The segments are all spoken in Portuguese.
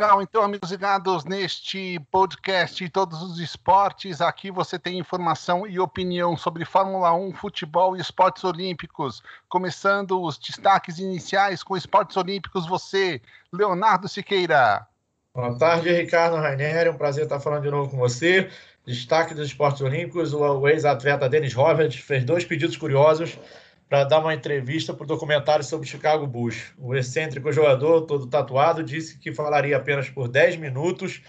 Legal, então, amigos ligados neste podcast Todos os Esportes, aqui você tem informação e opinião sobre Fórmula 1, futebol e esportes olímpicos. Começando os destaques iniciais com esportes olímpicos, você, Leonardo Siqueira. Boa tarde, Ricardo Rainieri, um prazer estar falando de novo com você. Destaque dos esportes olímpicos, o ex-atleta Dennis Robert fez dois pedidos curiosos para dar uma entrevista para o documentário sobre Chicago Bulls. O excêntrico jogador, todo tatuado, disse que falaria apenas por 10 minutos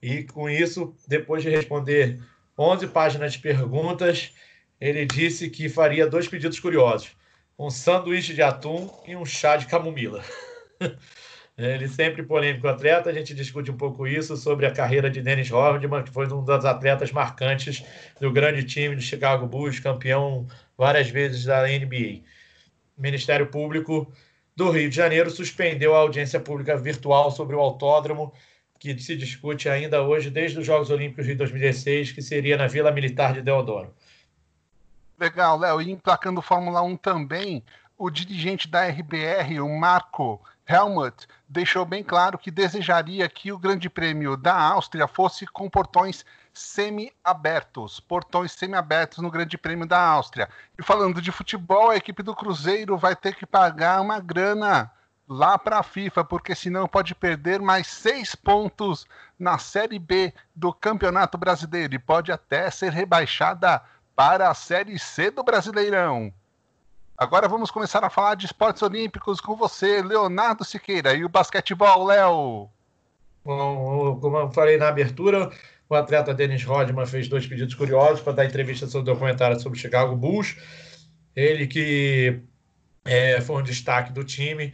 e, com isso, depois de responder 11 páginas de perguntas, ele disse que faria dois pedidos curiosos: um sanduíche de atum e um chá de camomila. Ele sempre polêmico atleta, a gente discute um pouco isso sobre a carreira de Dennis Rodman, que foi um dos atletas marcantes do grande time do Chicago Bulls, campeão várias vezes da NBA. O Ministério Público do Rio de Janeiro suspendeu a audiência pública virtual sobre o autódromo, que se discute ainda hoje desde os Jogos Olímpicos de 2016, que seria na Vila Militar de Deodoro. Legal, Léo. E emplacando Fórmula 1 também, o dirigente da RBR, o Marco Helmut, deixou bem claro que desejaria que o Grande Prêmio da Áustria fosse com portões semi-abertos, portões semi-abertos no Grande Prêmio da Áustria. E falando de futebol, a equipe do Cruzeiro vai ter que pagar uma grana lá para a FIFA, porque senão pode perder mais seis pontos na Série B do Campeonato Brasileiro e pode até ser rebaixada para a Série C do Brasileirão. Agora vamos começar a falar de esportes olímpicos com você, Leonardo Siqueira. E o basquetebol, Léo? Como eu falei na abertura, o atleta Dennis Rodman fez dois pedidos curiosos para dar entrevista sobre o documentário sobre o Chicago Bulls. Ele que é, foi um destaque do time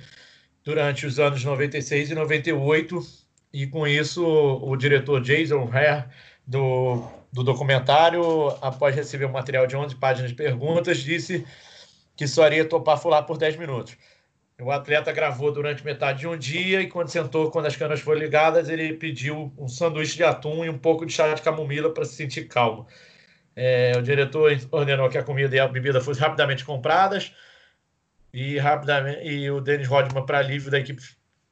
durante os anos 96 e 98. E com isso, o diretor Jason Hare do, do documentário, após receber um material de 11 páginas de perguntas, disse que só iria topar fular por 10 minutos. O atleta gravou durante metade de um dia e quando sentou, quando as câmeras foram ligadas, ele pediu um sanduíche de atum e um pouco de chá de camomila para se sentir calmo. É, o diretor ordenou que a comida e a bebida fossem rapidamente compradas e, rapidamente, e o Dennis Rodman, para alívio da equipe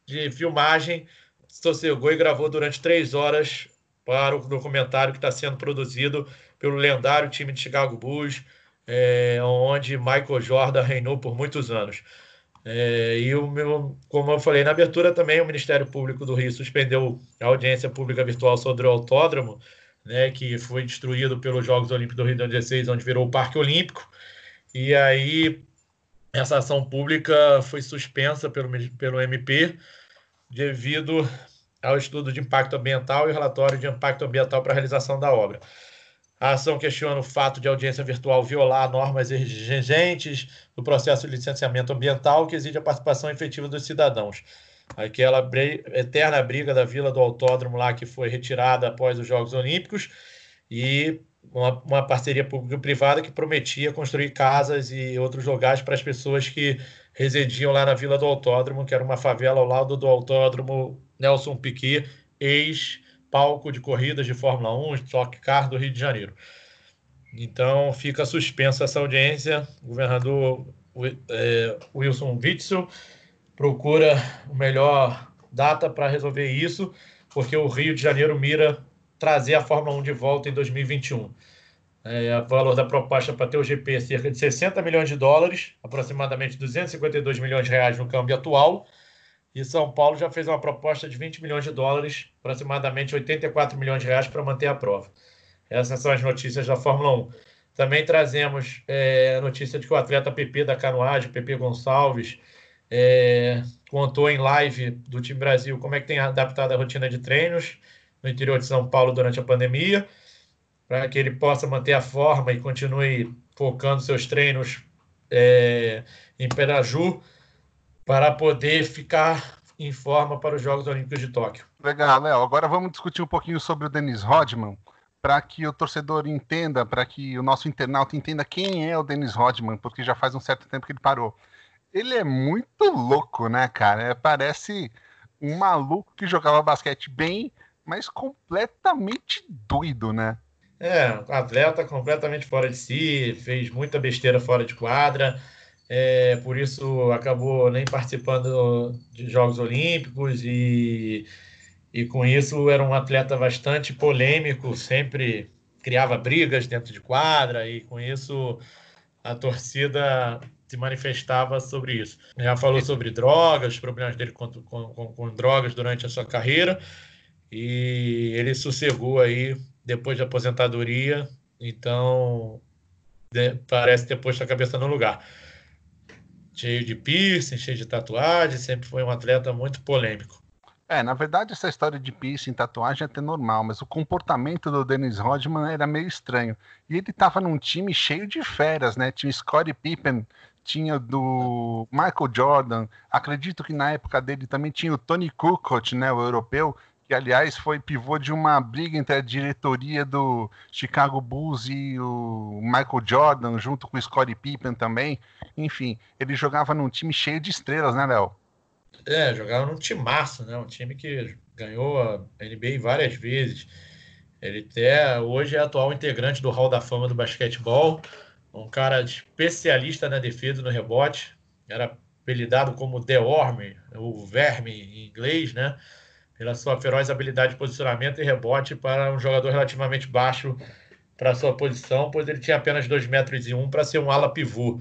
de filmagem, sossegou e gravou durante três horas para o documentário que está sendo produzido pelo lendário time de Chicago Bulls, é, onde Michael Jordan reinou por muitos anos. É, e o meu, como eu falei na abertura também, o Ministério Público do Rio suspendeu a audiência pública virtual sobre o autódromo, né, que foi destruído pelos Jogos Olímpicos do Rio de 2016, onde virou o Parque Olímpico. E aí essa ação pública foi suspensa pelo, pelo MP devido ao estudo de impacto ambiental e relatório de impacto ambiental para a realização da obra. A ação questiona o fato de audiência virtual violar normas exigentes do processo de licenciamento ambiental que exige a participação efetiva dos cidadãos. Aquela eterna briga da Vila do Autódromo lá que foi retirada após os Jogos Olímpicos e uma, uma parceria público-privada que prometia construir casas e outros lugares para as pessoas que residiam lá na Vila do Autódromo, que era uma favela ao lado do Autódromo Nelson Piquet, ex palco de corridas de Fórmula 1, Stock Car do Rio de Janeiro. Então fica suspensa essa audiência. O governador é, Wilson Witzel procura o melhor data para resolver isso, porque o Rio de Janeiro mira trazer a Fórmula 1 de volta em 2021. É, o valor da proposta para ter o GP é cerca de 60 milhões de dólares, aproximadamente 252 milhões de reais no câmbio atual, e São Paulo já fez uma proposta de 20 milhões de dólares, aproximadamente 84 milhões de reais, para manter a prova. Essas são as notícias da Fórmula 1. Também trazemos é, a notícia de que o atleta PP da canoagem, PP Gonçalves, é, contou em live do time Brasil como é que tem adaptado a rotina de treinos no interior de São Paulo durante a pandemia, para que ele possa manter a forma e continue focando seus treinos é, em Peraju para poder ficar em forma para os Jogos Olímpicos de Tóquio. Legal, Léo. Agora vamos discutir um pouquinho sobre o Denis Rodman, para que o torcedor entenda, para que o nosso internauta entenda quem é o Denis Rodman, porque já faz um certo tempo que ele parou. Ele é muito louco, né, cara? É, parece um maluco que jogava basquete bem, mas completamente doido, né? É, atleta completamente fora de si, fez muita besteira fora de quadra é, por isso acabou nem participando de Jogos Olímpicos e, e com isso era um atleta bastante polêmico, sempre criava brigas dentro de quadra e com isso a torcida se manifestava sobre isso. Já falou sobre drogas, problemas dele com, com, com, drogas durante a sua carreira e ele sossegou aí depois da aposentadoria, então de, parece ter posto a cabeça no lugar. Cheio de piercing, cheio de tatuagem, sempre foi um atleta muito polêmico. É, na verdade, essa história de piercing, tatuagem é até normal, mas o comportamento do Dennis Rodman era meio estranho. E ele tava num time cheio de feras, né? Tinha Scottie Pippen, tinha do Michael Jordan, acredito que na época dele também tinha o Tony Kukoc, né, o europeu, que aliás foi pivô de uma briga entre a diretoria do Chicago Bulls e o Michael Jordan, junto com o Scottie Pippen também. Enfim, ele jogava num time cheio de estrelas, né, Léo? É, jogava num timaço, né? Um time que ganhou a NBA várias vezes. Ele até hoje é atual integrante do Hall da Fama do basquetebol, um cara especialista na defesa no rebote, era apelidado como The Orme, o verme em inglês, né? Pela sua feroz habilidade de posicionamento e rebote para um jogador relativamente baixo para sua posição, pois ele tinha apenas 2 metros e um para ser um ala pivô.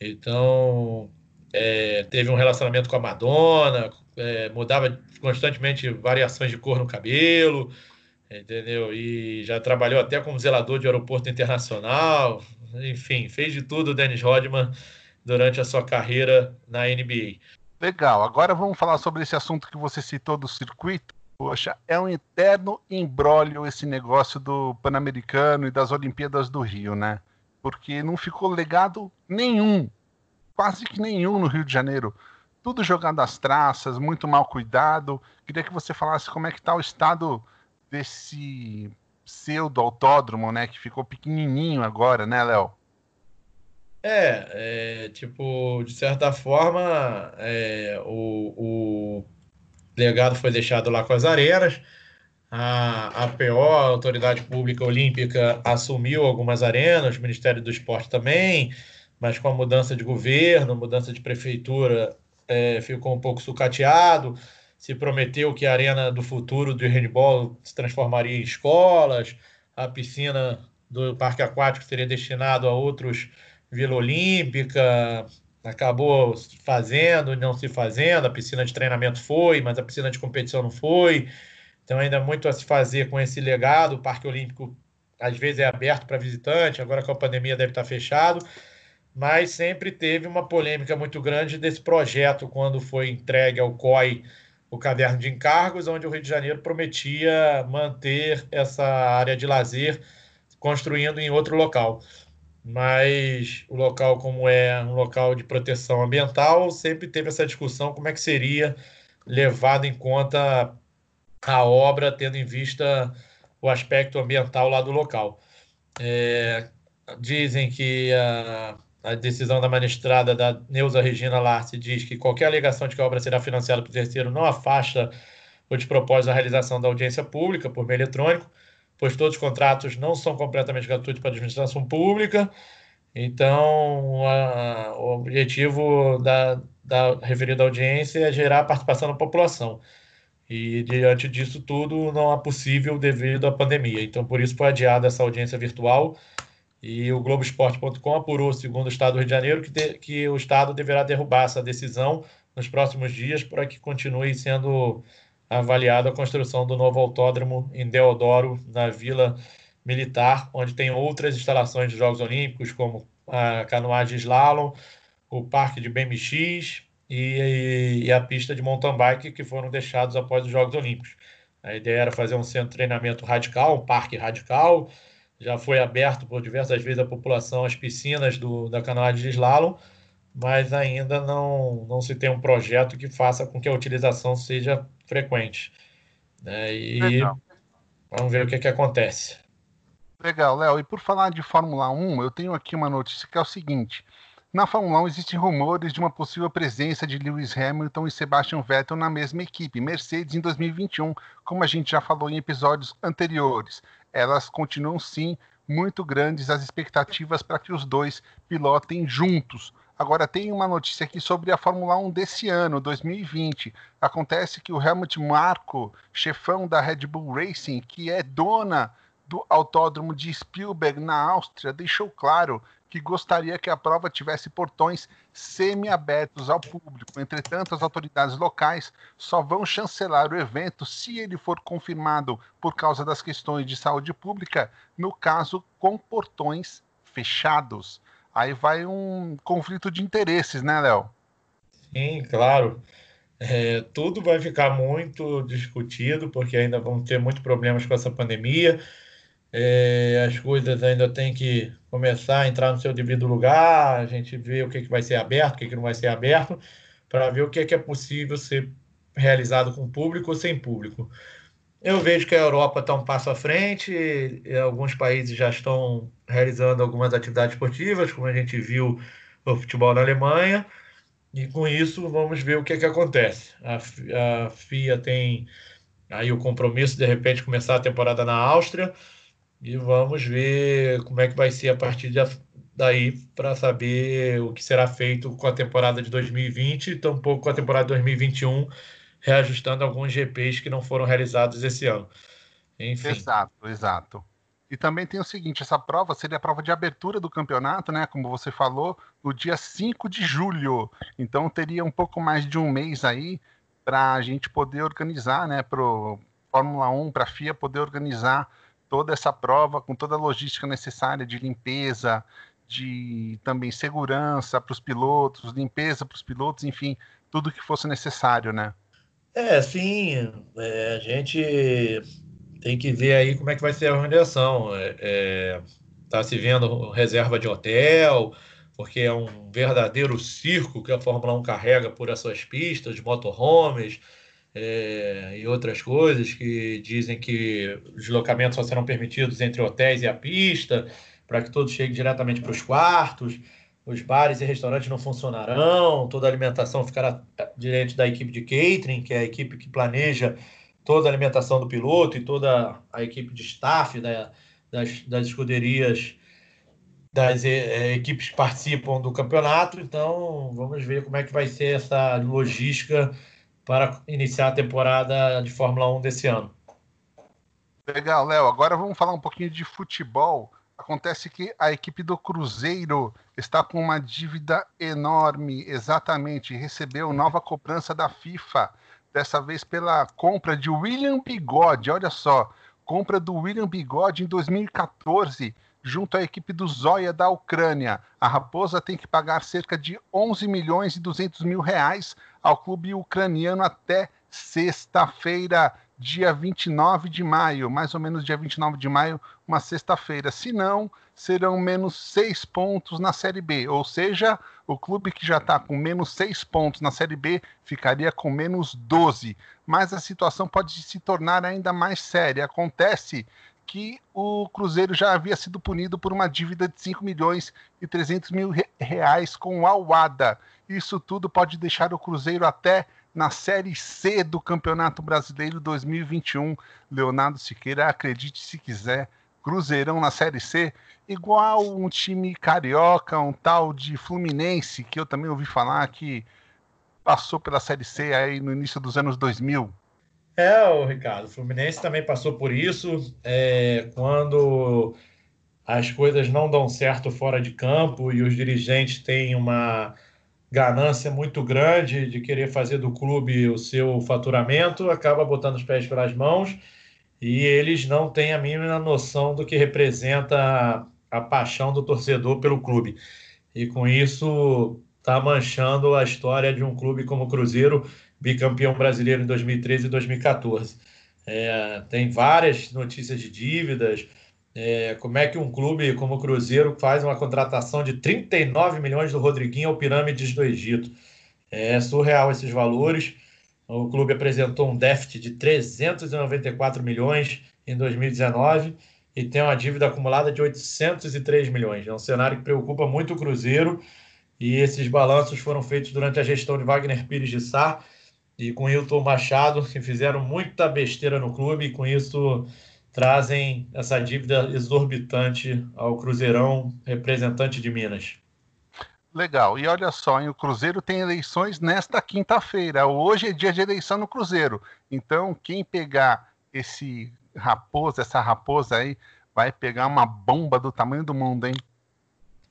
Então, é, teve um relacionamento com a Madonna, é, mudava constantemente variações de cor no cabelo, entendeu? E já trabalhou até como zelador de aeroporto internacional, enfim, fez de tudo o Dennis Rodman durante a sua carreira na NBA. Legal, agora vamos falar sobre esse assunto que você citou do circuito. Poxa, é um eterno embrólio esse negócio do Pan-Americano e das Olimpíadas do Rio, né? Porque não ficou legado nenhum quase que nenhum no Rio de Janeiro. Tudo jogado às traças, muito mal cuidado. Queria que você falasse como é que está o estado desse pseudo autódromo, né? Que ficou pequenininho agora, né, Léo? É, é, tipo, de certa forma, é, o, o legado foi deixado lá com as arenas. A APO, a Autoridade Pública Olímpica, assumiu algumas arenas, o Ministério do Esporte também mas com a mudança de governo, mudança de prefeitura, é, ficou um pouco sucateado. Se prometeu que a arena do futuro do handball se transformaria em escolas, a piscina do parque aquático seria destinado a outros Vila Olímpica, acabou fazendo, não se fazendo, a piscina de treinamento foi, mas a piscina de competição não foi. Então ainda muito a se fazer com esse legado. O Parque Olímpico às vezes é aberto para visitante, agora com a pandemia deve estar fechado mas sempre teve uma polêmica muito grande desse projeto quando foi entregue ao COI o caderno de encargos, onde o Rio de Janeiro prometia manter essa área de lazer construindo em outro local. Mas o local, como é um local de proteção ambiental, sempre teve essa discussão como é que seria levado em conta a obra, tendo em vista o aspecto ambiental lá do local. É, dizem que a a decisão da magistrada da Neuza Regina Larce diz que qualquer alegação de que a obra será financiada por terceiro não afasta o despropósito da realização da audiência pública por meio eletrônico, pois todos os contratos não são completamente gratuitos para a administração pública. Então, a, o objetivo da, da referida audiência é gerar participação da população. E, diante disso tudo, não é possível devido à pandemia. Então, por isso foi adiada essa audiência virtual e o Globoesporte.com apurou, segundo o Estado do Rio de Janeiro, que, de, que o Estado deverá derrubar essa decisão nos próximos dias para que continue sendo avaliada a construção do novo autódromo em Deodoro, na Vila Militar, onde tem outras instalações de Jogos Olímpicos, como a canoagem slalom, o parque de BMX e, e a pista de mountain bike que foram deixados após os Jogos Olímpicos. A ideia era fazer um centro de treinamento radical, um parque radical, já foi aberto por diversas vezes à população as piscinas do, da canoagem de slalom, mas ainda não, não se tem um projeto que faça com que a utilização seja frequente. Né? E Legal. vamos ver o que, que acontece. Legal, Léo. E por falar de Fórmula 1, eu tenho aqui uma notícia que é o seguinte. Na Fórmula 1 existem rumores de uma possível presença de Lewis Hamilton e Sebastian Vettel na mesma equipe, Mercedes em 2021, como a gente já falou em episódios anteriores elas continuam sim muito grandes as expectativas para que os dois pilotem juntos Agora tem uma notícia aqui sobre a Fórmula 1 desse ano, 2020. Acontece que o Helmut Marko, chefão da Red Bull Racing, que é dona do autódromo de Spielberg na Áustria, deixou claro que gostaria que a prova tivesse portões semi-abertos ao público. Entretanto, as autoridades locais só vão chancelar o evento se ele for confirmado por causa das questões de saúde pública, no caso, com portões fechados. Aí vai um conflito de interesses, né, Léo? Sim, claro. É, tudo vai ficar muito discutido, porque ainda vão ter muitos problemas com essa pandemia. É, as coisas ainda têm que começar a entrar no seu devido lugar, a gente vê o que, que vai ser aberto, o que, que não vai ser aberto, para ver o que, que é possível ser realizado com público ou sem público. Eu vejo que a Europa está um passo à frente, alguns países já estão realizando algumas atividades esportivas, como a gente viu o futebol na Alemanha, e com isso vamos ver o que, que acontece. A, a FIA tem aí o compromisso de, de repente começar a temporada na Áustria, e vamos ver como é que vai ser a partir de, daí para saber o que será feito com a temporada de 2020 e tampouco com a temporada de 2021, reajustando alguns GPs que não foram realizados esse ano. Enfim. Exato, exato. E também tem o seguinte: essa prova seria a prova de abertura do campeonato, né? Como você falou, no dia 5 de julho. Então teria um pouco mais de um mês aí para a gente poder organizar, né? Para Fórmula 1, para a FIA poder organizar toda essa prova com toda a logística necessária de limpeza, de também segurança para os pilotos, limpeza para os pilotos, enfim, tudo que fosse necessário, né? É, sim. É, a gente tem que ver aí como é que vai ser a organização. Está é, tá se vendo reserva de hotel, porque é um verdadeiro circo que a Fórmula 1 carrega por essas pistas, motorhomes, é, e outras coisas que dizem que os deslocamentos só serão permitidos entre hotéis e a pista, para que todos cheguem diretamente para os quartos. Os bares e restaurantes não funcionarão, toda a alimentação ficará diante da equipe de catering, que é a equipe que planeja toda a alimentação do piloto e toda a equipe de staff da, das, das escuderias, das é, equipes que participam do campeonato. Então, vamos ver como é que vai ser essa logística para iniciar a temporada de Fórmula 1 desse ano. Legal, Léo. Agora vamos falar um pouquinho de futebol. Acontece que a equipe do Cruzeiro está com uma dívida enorme, exatamente. Recebeu nova cobrança da FIFA, dessa vez pela compra de William Bigode. Olha só, compra do William Bigode em 2014 junto à equipe do Zóia da Ucrânia. A Raposa tem que pagar cerca de 11 milhões e 200 mil reais ao clube ucraniano até sexta-feira, dia 29 de maio, mais ou menos dia 29 de maio, uma sexta-feira. Se não, serão menos seis pontos na Série B. Ou seja, o clube que já está com menos seis pontos na Série B ficaria com menos 12. Mas a situação pode se tornar ainda mais séria. Acontece que o Cruzeiro já havia sido punido por uma dívida de 5 milhões e 300 mil reais com o Alwada. Isso tudo pode deixar o Cruzeiro até na Série C do Campeonato Brasileiro 2021. Leonardo Siqueira, acredite se quiser, Cruzeirão na Série C, igual um time carioca, um tal de Fluminense, que eu também ouvi falar que passou pela Série C aí no início dos anos 2000. É, o Ricardo, o Fluminense também passou por isso. É, quando as coisas não dão certo fora de campo e os dirigentes têm uma ganância muito grande de querer fazer do clube o seu faturamento, acaba botando os pés pelas mãos e eles não têm a mínima noção do que representa a, a paixão do torcedor pelo clube. E com isso está manchando a história de um clube como o Cruzeiro, bicampeão brasileiro em 2013 e 2014. É, tem várias notícias de dívidas. É, como é que um clube como o Cruzeiro faz uma contratação de 39 milhões do Rodriguinho ao Pirâmides do Egito? É surreal esses valores. O clube apresentou um déficit de 394 milhões em 2019 e tem uma dívida acumulada de 803 milhões. É um cenário que preocupa muito o Cruzeiro e esses balanços foram feitos durante a gestão de Wagner Pires de Sá e com Hilton Machado, que fizeram muita besteira no clube e com isso trazem essa dívida exorbitante ao Cruzeirão, representante de Minas. Legal. E olha só, hein, o Cruzeiro tem eleições nesta quinta-feira. Hoje é dia de eleição no Cruzeiro. Então, quem pegar esse raposa, essa raposa aí, vai pegar uma bomba do tamanho do mundo, hein?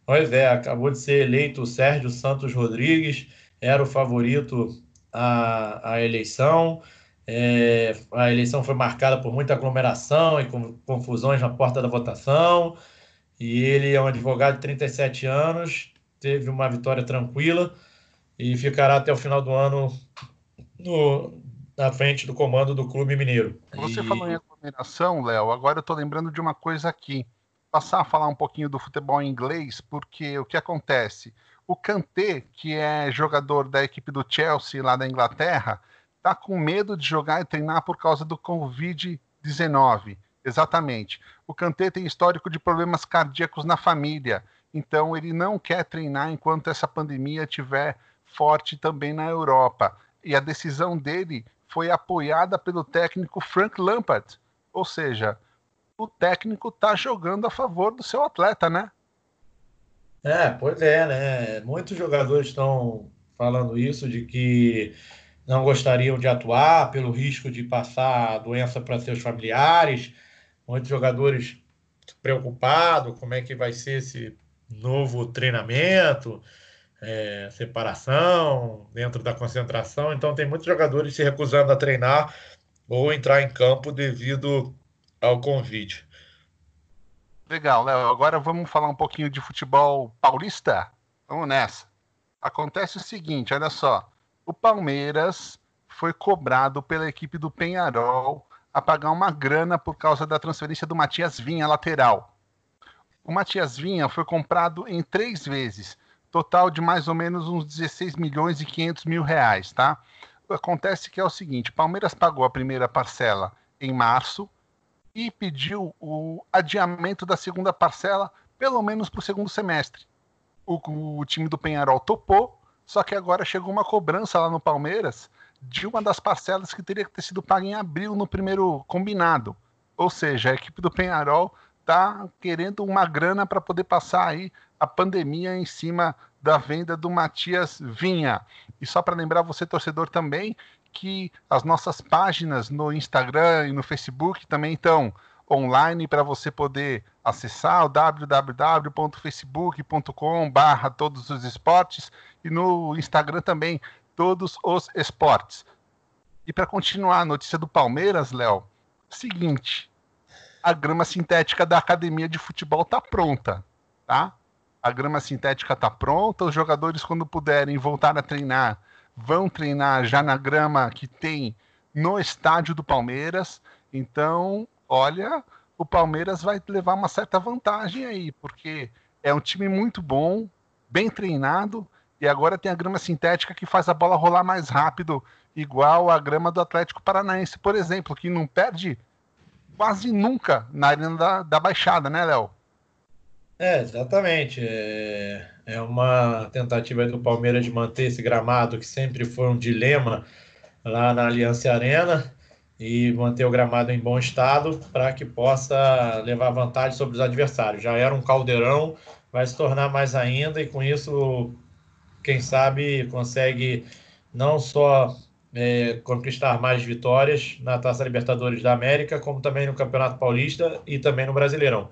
Pois é, acabou de ser eleito o Sérgio Santos Rodrigues, era o favorito à, à eleição. É, a eleição foi marcada por muita aglomeração e com, confusões na porta da votação. E ele é um advogado de 37 anos, teve uma vitória tranquila e ficará até o final do ano no, na frente do comando do Clube Mineiro. Você e... falou em aglomeração, Léo, agora eu estou lembrando de uma coisa aqui. Passar a falar um pouquinho do futebol inglês, porque o que acontece? O Kanté, que é jogador da equipe do Chelsea lá da Inglaterra, está com medo de jogar e treinar por causa do Covid-19. Exatamente. O Kanté tem histórico de problemas cardíacos na família, então ele não quer treinar enquanto essa pandemia estiver forte também na Europa. E a decisão dele foi apoiada pelo técnico Frank Lampard. Ou seja, o técnico está jogando a favor do seu atleta, né? É, pois é, né? Muitos jogadores estão falando isso, de que não gostariam de atuar pelo risco de passar a doença para seus familiares. Muitos jogadores preocupados como é que vai ser esse novo treinamento, é, separação dentro da concentração. Então, tem muitos jogadores se recusando a treinar ou entrar em campo devido ao convite. Legal, Léo. Agora vamos falar um pouquinho de futebol paulista? Vamos nessa. Acontece o seguinte, olha só. O Palmeiras foi cobrado pela equipe do Penharol a pagar uma grana por causa da transferência do Matias Vinha, lateral. O Matias Vinha foi comprado em três vezes, total de mais ou menos uns 16 milhões e 500 mil reais, tá? Acontece que é o seguinte, Palmeiras pagou a primeira parcela em março, e pediu o adiamento da segunda parcela, pelo menos para o segundo semestre. O, o time do Penharol topou, só que agora chegou uma cobrança lá no Palmeiras de uma das parcelas que teria que ter sido paga em abril no primeiro combinado. Ou seja, a equipe do Penharol está querendo uma grana para poder passar aí a pandemia em cima da venda do Matias Vinha. E só para lembrar você, torcedor, também, que as nossas páginas no Instagram e no Facebook também estão online para você poder acessar o www.facebook.com barra todos os esportes e no Instagram também todos os esportes. E para continuar a notícia do Palmeiras, Léo, seguinte, a grama sintética da academia de futebol está pronta, tá? A grama sintética está pronta, os jogadores quando puderem voltar a treinar vão treinar já na grama que tem no estádio do Palmeiras. Então, olha, o Palmeiras vai levar uma certa vantagem aí, porque é um time muito bom, bem treinado, e agora tem a grama sintética que faz a bola rolar mais rápido, igual a grama do Atlético Paranaense, por exemplo, que não perde quase nunca na arena da, da Baixada, né, Léo? É, exatamente. É, é uma tentativa do Palmeiras de manter esse gramado que sempre foi um dilema lá na Aliança Arena e manter o gramado em bom estado para que possa levar vantagem sobre os adversários. Já era um caldeirão, vai se tornar mais ainda e com isso, quem sabe, consegue não só é, conquistar mais vitórias na Taça Libertadores da América, como também no Campeonato Paulista e também no Brasileirão.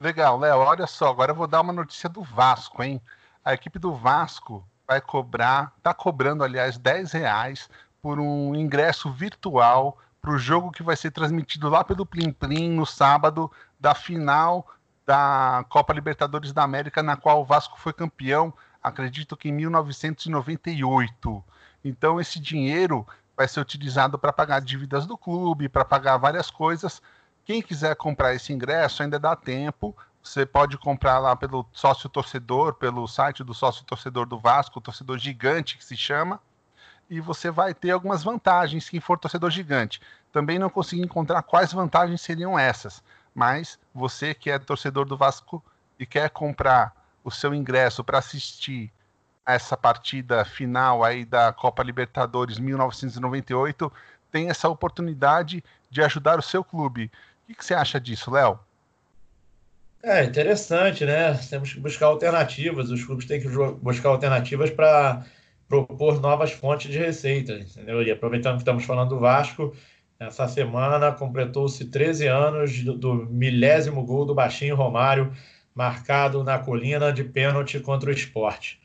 Legal, Léo, olha só, agora eu vou dar uma notícia do Vasco, hein? A equipe do Vasco vai cobrar, tá cobrando, aliás, 10 reais por um ingresso virtual para o jogo que vai ser transmitido lá pelo Plim Plim no sábado da final da Copa Libertadores da América, na qual o Vasco foi campeão, acredito que em 1998. Então esse dinheiro vai ser utilizado para pagar dívidas do clube, para pagar várias coisas, quem quiser comprar esse ingresso ainda dá tempo. Você pode comprar lá pelo sócio torcedor, pelo site do sócio torcedor do Vasco, torcedor gigante que se chama. E você vai ter algumas vantagens quem for torcedor gigante. Também não consegui encontrar quais vantagens seriam essas. Mas você que é torcedor do Vasco e quer comprar o seu ingresso para assistir essa partida final aí da Copa Libertadores 1998, tem essa oportunidade de ajudar o seu clube. O que, que você acha disso, Léo? É interessante, né? Temos que buscar alternativas. Os clubes têm que buscar alternativas para propor novas fontes de receita, entendeu? E aproveitando que estamos falando do Vasco, essa semana completou-se 13 anos do, do, milésimo gol do Baixinho Romário, marcado na colina de pênalti contra o esporte.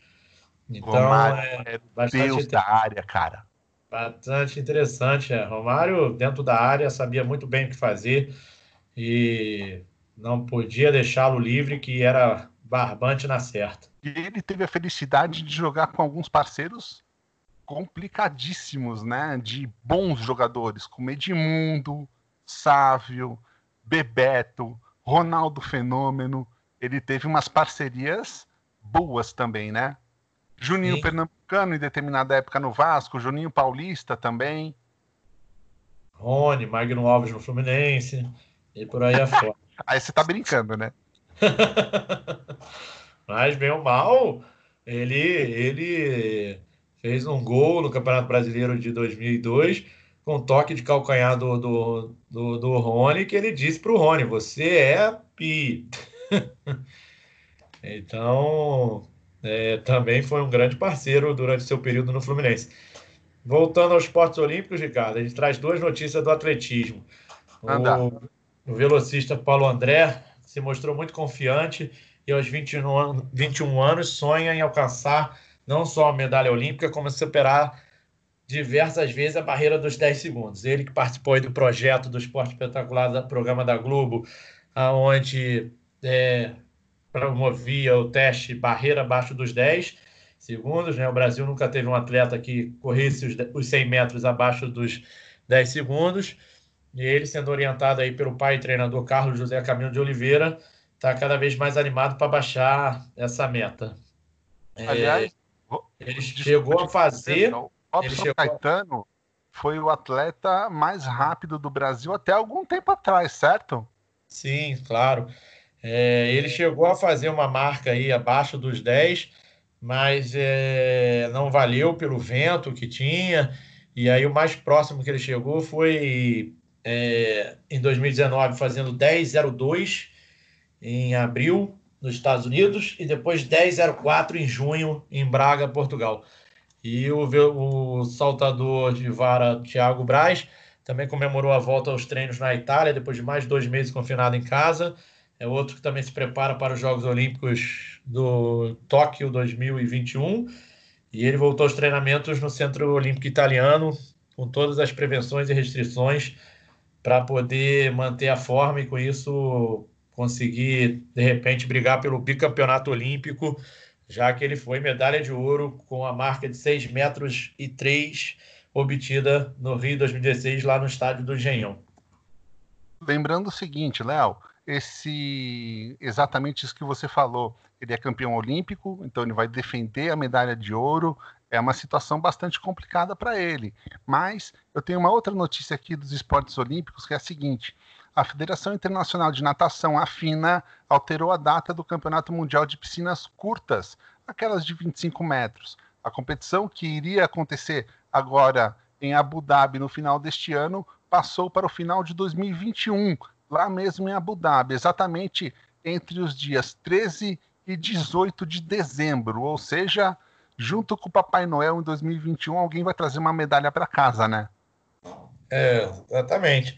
Então, Romário é, é bastante Deus da área, cara. Bastante interessante. É. Romário, dentro da área, sabia muito bem o que fazer e não podia deixá-lo livre, que era barbante na certa. E ele teve a felicidade de jogar com alguns parceiros complicadíssimos, né? De bons jogadores, como Edmundo, Sávio, Bebeto, Ronaldo Fenômeno. Ele teve umas parcerias boas também, né? Juninho Sim. Pernambucano em determinada época no Vasco, Juninho Paulista também. Rony, Magno Alves no Fluminense e por aí afora. aí você tá brincando, né? Mas, bem ou mal, ele, ele fez um gol no Campeonato Brasileiro de 2002 com toque de calcanhar do, do, do, do Rony, que ele disse para o Rony, você é pi. então, é, também foi um grande parceiro durante seu período no Fluminense. Voltando aos esportes olímpicos, Ricardo, a gente traz duas notícias do atletismo. O, o velocista Paulo André se mostrou muito confiante e aos 21, 21 anos sonha em alcançar não só a medalha olímpica, como superar diversas vezes a barreira dos 10 segundos. Ele que participou do projeto do Esporte Espetacular, do programa da Globo, onde é, promovia o teste barreira abaixo dos 10 segundos. Né? O Brasil nunca teve um atleta que corresse os, os 100 metros abaixo dos 10 segundos. E ele, sendo orientado aí pelo pai e treinador Carlos José Camilo de Oliveira, está cada vez mais animado para baixar essa meta. É, Aliás, ele chegou a fazer. O Robson chegou... Caetano foi o atleta mais rápido do Brasil até algum tempo atrás, certo? Sim, claro. É, ele chegou a fazer uma marca aí abaixo dos 10, mas é, não valeu pelo vento que tinha. E aí o mais próximo que ele chegou foi é, em 2019 fazendo 10,02 em abril, nos Estados Unidos, e depois 10,04 em junho, em Braga, Portugal. E o, o saltador de vara Thiago Braz também comemorou a volta aos treinos na Itália, depois de mais dois meses confinado em casa. É outro que também se prepara para os Jogos Olímpicos do Tóquio 2021. E ele voltou aos treinamentos no Centro Olímpico Italiano, com todas as prevenções e restrições, para poder manter a forma e, com isso, conseguir, de repente, brigar pelo bicampeonato olímpico, já que ele foi medalha de ouro com a marca de 6 metros e 3 obtida no Rio 2016, lá no estádio do Engenhão. Lembrando o seguinte, Léo, esse exatamente isso que você falou. Ele é campeão olímpico, então ele vai defender a medalha de ouro. É uma situação bastante complicada para ele. Mas eu tenho uma outra notícia aqui dos esportes olímpicos que é a seguinte: a Federação Internacional de Natação, a FINA, alterou a data do Campeonato Mundial de Piscinas Curtas, aquelas de 25 metros. A competição, que iria acontecer agora em Abu Dhabi no final deste ano, passou para o final de 2021, lá mesmo em Abu Dhabi, exatamente entre os dias 13 e 18 de dezembro, ou seja, junto com o Papai Noel em 2021, alguém vai trazer uma medalha para casa, né? É, exatamente.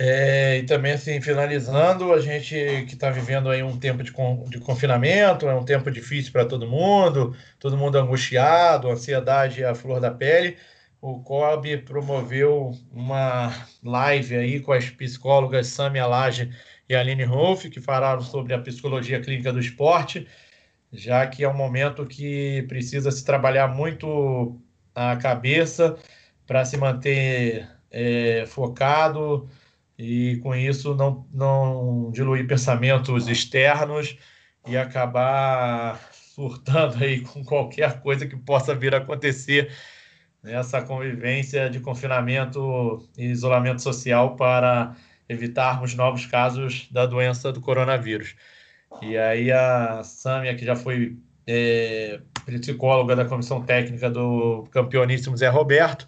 É, e também, assim, finalizando, a gente que está vivendo aí um tempo de, con de confinamento, é um tempo difícil para todo mundo, todo mundo angustiado, ansiedade à flor da pele. O COB promoveu uma live aí com as psicólogas Samia Lage e Aline Rolf, que falaram sobre a psicologia clínica do esporte, já que é um momento que precisa se trabalhar muito a cabeça para se manter é, focado, e com isso não, não diluir pensamentos externos e acabar surtando aí com qualquer coisa que possa vir a acontecer nessa convivência de confinamento e isolamento social para evitarmos novos casos da doença do coronavírus. E aí a Sâmia, que já foi é, psicóloga da comissão técnica do campeoníssimo Zé Roberto,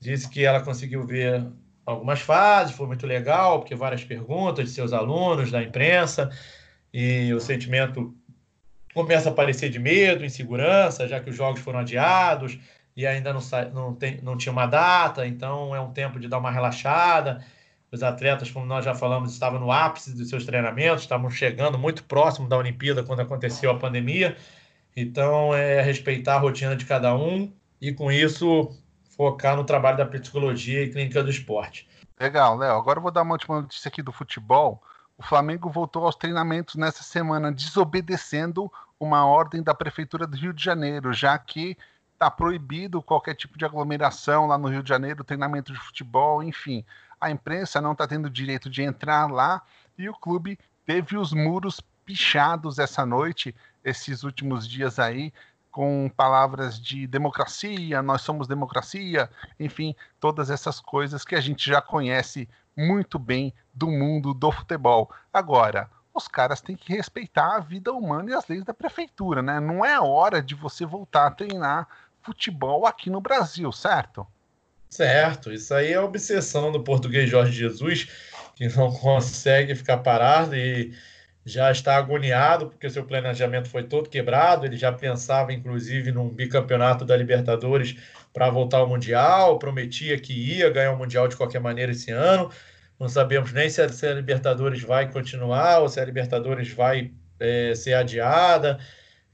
disse que ela conseguiu ver algumas fases, foi muito legal, porque várias perguntas de seus alunos, da imprensa, e o sentimento começa a aparecer de medo, insegurança, já que os jogos foram adiados e ainda não, não, tem, não tinha uma data, então é um tempo de dar uma relaxada. Os atletas, como nós já falamos, estavam no ápice dos seus treinamentos, estavam chegando muito próximo da Olimpíada quando aconteceu a pandemia. Então, é respeitar a rotina de cada um e, com isso, focar no trabalho da psicologia e clínica do esporte. Legal, Léo. Agora eu vou dar uma última notícia aqui do futebol. O Flamengo voltou aos treinamentos nessa semana, desobedecendo uma ordem da Prefeitura do Rio de Janeiro, já que está proibido qualquer tipo de aglomeração lá no Rio de Janeiro, treinamento de futebol, enfim. A imprensa não está tendo direito de entrar lá e o clube teve os muros pichados essa noite, esses últimos dias aí, com palavras de democracia, nós somos democracia, enfim, todas essas coisas que a gente já conhece muito bem do mundo do futebol. Agora, os caras têm que respeitar a vida humana e as leis da prefeitura, né? Não é hora de você voltar a treinar futebol aqui no Brasil, certo? Certo, isso aí é a obsessão do português Jorge Jesus, que não consegue ficar parado e já está agoniado porque seu planejamento foi todo quebrado. Ele já pensava, inclusive, num bicampeonato da Libertadores para voltar ao Mundial, prometia que ia ganhar o Mundial de qualquer maneira esse ano. Não sabemos nem se a, se a Libertadores vai continuar ou se a Libertadores vai é, ser adiada.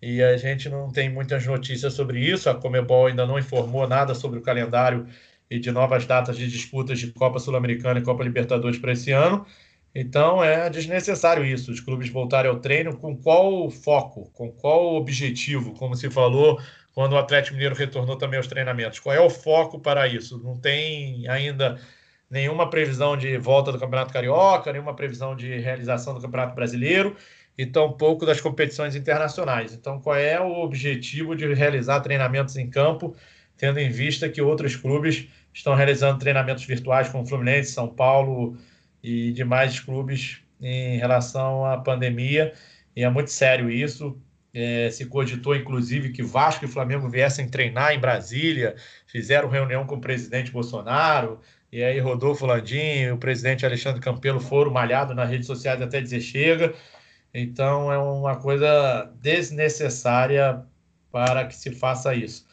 E a gente não tem muitas notícias sobre isso. A Comebol ainda não informou nada sobre o calendário e de novas datas de disputas de Copa Sul-Americana e Copa Libertadores para esse ano. Então é desnecessário isso, os clubes voltarem ao treino com qual foco, com qual objetivo, como se falou quando o Atlético Mineiro retornou também aos treinamentos. Qual é o foco para isso? Não tem ainda nenhuma previsão de volta do Campeonato Carioca, nenhuma previsão de realização do Campeonato Brasileiro e tampouco das competições internacionais. Então, qual é o objetivo de realizar treinamentos em campo, tendo em vista que outros clubes estão realizando treinamentos virtuais, como Fluminense, São Paulo, e demais clubes em relação à pandemia. E é muito sério isso. É, se cogitou, inclusive, que Vasco e Flamengo viessem treinar em Brasília, fizeram reunião com o presidente Bolsonaro, e aí Rodolfo Landim e o presidente Alexandre Campelo foram malhados nas redes sociais até dizer chega. Então é uma coisa desnecessária para que se faça isso.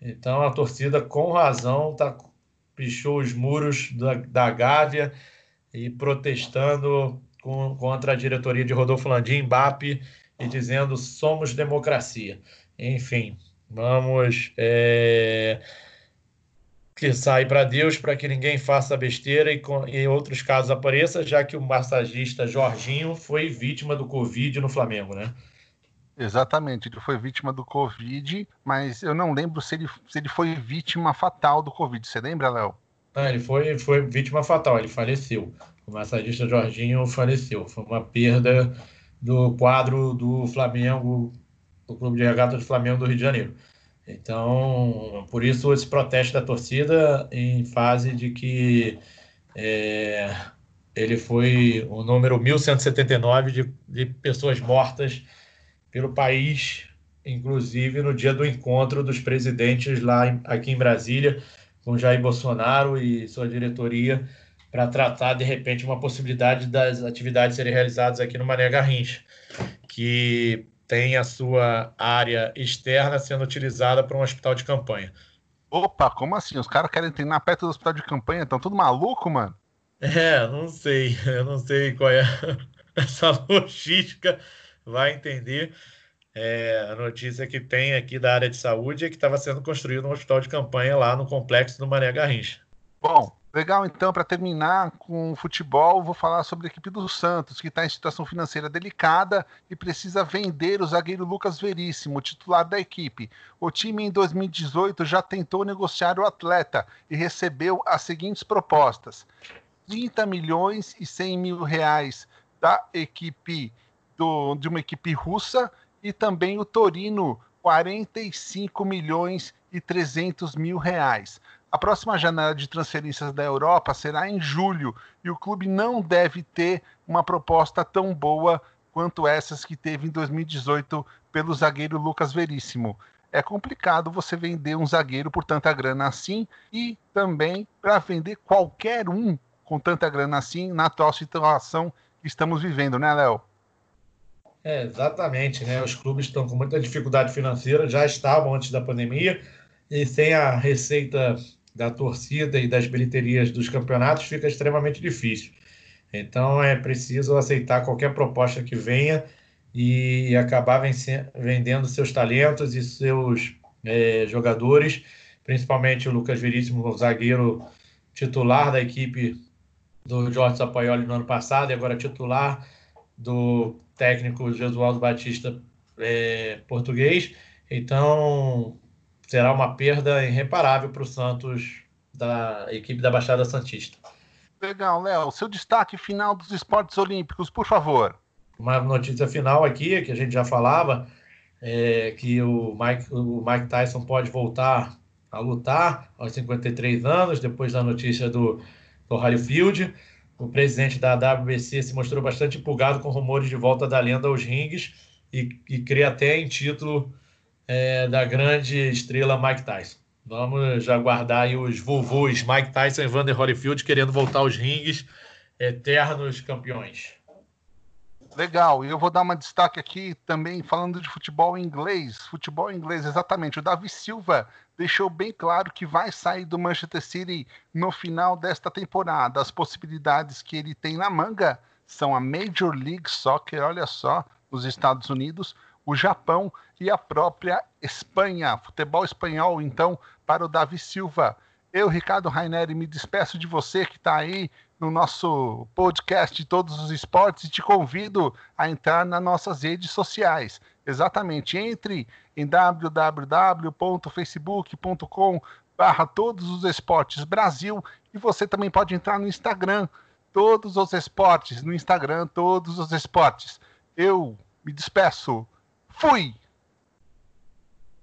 Então a torcida, com razão, tá, pichou os muros da, da Gávea e protestando com, contra a diretoria de Rodolfo Landim, BAP, e dizendo somos democracia. Enfim, vamos é, que sai para Deus para que ninguém faça besteira e, em outros casos apareça, já que o massagista Jorginho foi vítima do Covid no Flamengo, né? Exatamente, ele foi vítima do Covid, mas eu não lembro se ele, se ele foi vítima fatal do Covid. Você lembra, Léo? Ah, ele foi, foi vítima fatal, ele faleceu. O massagista Jorginho faleceu. Foi uma perda do quadro do Flamengo, do Clube de Regata do Flamengo do Rio de Janeiro. Então, por isso esse protesto da torcida em fase de que é, ele foi o número 1179 de, de pessoas mortas pelo país, inclusive no dia do encontro dos presidentes lá em, aqui em Brasília, com Jair Bolsonaro e sua diretoria para tratar, de repente, uma possibilidade das atividades serem realizadas aqui no Mané Garrincha, que tem a sua área externa sendo utilizada para um hospital de campanha. Opa, como assim? Os caras querem treinar perto do hospital de campanha? Estão tudo maluco, mano? É, não sei. Eu não sei qual é essa logística. Vai entender. É, a notícia que tem aqui da área de saúde é que estava sendo construído um hospital de campanha lá no complexo do Mané Garrincha. Bom, legal então, para terminar com o futebol, vou falar sobre a equipe do Santos, que está em situação financeira delicada e precisa vender o zagueiro Lucas Veríssimo, titular da equipe. O time em 2018 já tentou negociar o atleta e recebeu as seguintes propostas: 30 milhões e 100 mil reais da equipe do, de uma equipe russa e também o Torino, 45 milhões e 300 mil reais. A próxima janela de transferências da Europa será em julho e o clube não deve ter uma proposta tão boa quanto essas que teve em 2018 pelo zagueiro Lucas Veríssimo. é complicado você vender um zagueiro por tanta grana assim e também para vender qualquer um com tanta grana assim na atual situação que estamos vivendo, né, Léo? É, exatamente, né? Os clubes estão com muita dificuldade financeira, já estavam antes da pandemia, e sem a receita da torcida e das bilheterias dos campeonatos fica extremamente difícil. Então é preciso aceitar qualquer proposta que venha e acabar vendendo seus talentos e seus é, jogadores, principalmente o Lucas Veríssimo, o zagueiro titular da equipe do Jorge Sapaioli no ano passado e agora titular do técnico Jesualdo Batista é, português. Então será uma perda irreparável para o Santos da equipe da Baixada Santista. Legal, Léo. Seu destaque final dos esportes olímpicos, por favor. Uma notícia final aqui, que a gente já falava, é que o Mike, o Mike Tyson pode voltar a lutar aos 53 anos, depois da notícia do, do Holyfield. O presidente da WBC se mostrou bastante empolgado com rumores de volta da lenda aos rings e, e crê até em título é, da grande estrela Mike Tyson. Vamos aguardar aí os vovôs Mike Tyson e Vander Holyfield querendo voltar aos rings, eternos campeões. Legal, e eu vou dar uma destaque aqui também falando de futebol inglês. Futebol inglês, exatamente. O Davi Silva deixou bem claro que vai sair do Manchester City no final desta temporada. As possibilidades que ele tem na manga são a Major League Soccer, olha só, nos Estados Unidos, o Japão e a própria Espanha. Futebol espanhol, então, para o Davi Silva. Eu, Ricardo Raineri, me despeço de você que está aí no nosso podcast de todos os esportes e te convido a entrar nas nossas redes sociais. Exatamente, entre em www.facebook.com barra todos os esportes Brasil e você também pode entrar no Instagram todos os esportes, no Instagram todos os esportes. Eu me despeço. Fui!